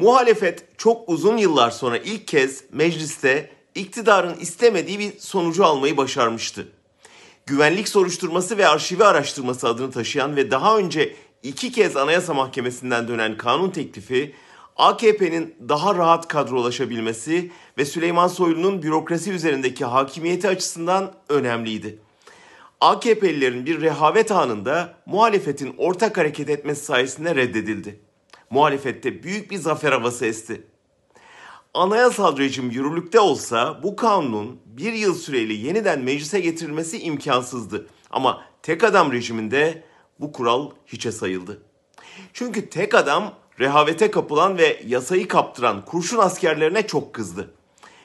Muhalefet çok uzun yıllar sonra ilk kez mecliste iktidarın istemediği bir sonucu almayı başarmıştı. Güvenlik soruşturması ve arşivi araştırması adını taşıyan ve daha önce iki kez Anayasa Mahkemesi'nden dönen kanun teklifi AKP'nin daha rahat kadrolaşabilmesi ve Süleyman Soylu'nun bürokrasi üzerindeki hakimiyeti açısından önemliydi. AKP'lilerin bir rehavet anında muhalefetin ortak hareket etmesi sayesinde reddedildi. Muhalefette büyük bir zafer havası esti. Anayasal rejim yürürlükte olsa bu kanunun bir yıl süreyle yeniden meclise getirilmesi imkansızdı. Ama tek adam rejiminde bu kural hiçe sayıldı. Çünkü tek adam rehavete kapılan ve yasayı kaptıran kurşun askerlerine çok kızdı.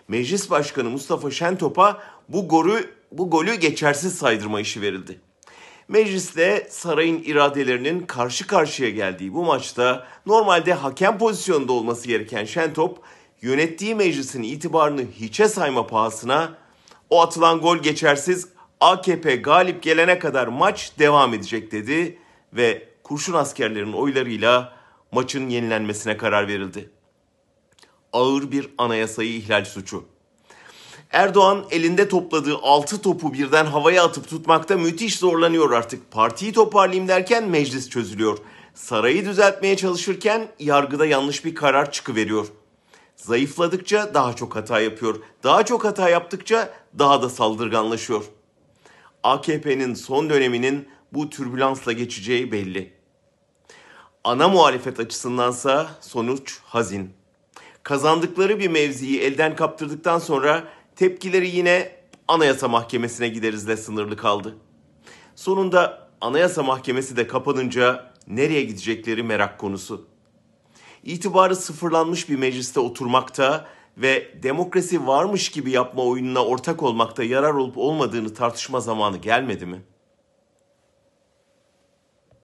Meclis Başkanı Mustafa Şentop'a bu golü, bu golü geçersiz saydırma işi verildi. Mecliste sarayın iradelerinin karşı karşıya geldiği bu maçta normalde hakem pozisyonunda olması gereken Şentop yönettiği meclisin itibarını hiçe sayma pahasına o atılan gol geçersiz AKP galip gelene kadar maç devam edecek dedi ve kurşun askerlerin oylarıyla maçın yenilenmesine karar verildi. Ağır bir anayasayı ihlal suçu. Erdoğan elinde topladığı 6 topu birden havaya atıp tutmakta müthiş zorlanıyor artık. Partiyi toparlayayım derken meclis çözülüyor. Sarayı düzeltmeye çalışırken yargıda yanlış bir karar çıkıveriyor. Zayıfladıkça daha çok hata yapıyor. Daha çok hata yaptıkça daha da saldırganlaşıyor. AKP'nin son döneminin bu türbülansla geçeceği belli. Ana muhalefet açısındansa sonuç hazin. Kazandıkları bir mevziyi elden kaptırdıktan sonra tepkileri yine Anayasa Mahkemesi'ne giderizle sınırlı kaldı. Sonunda Anayasa Mahkemesi de kapanınca nereye gidecekleri merak konusu. İtibarı sıfırlanmış bir mecliste oturmakta ve demokrasi varmış gibi yapma oyununa ortak olmakta yarar olup olmadığını tartışma zamanı gelmedi mi?''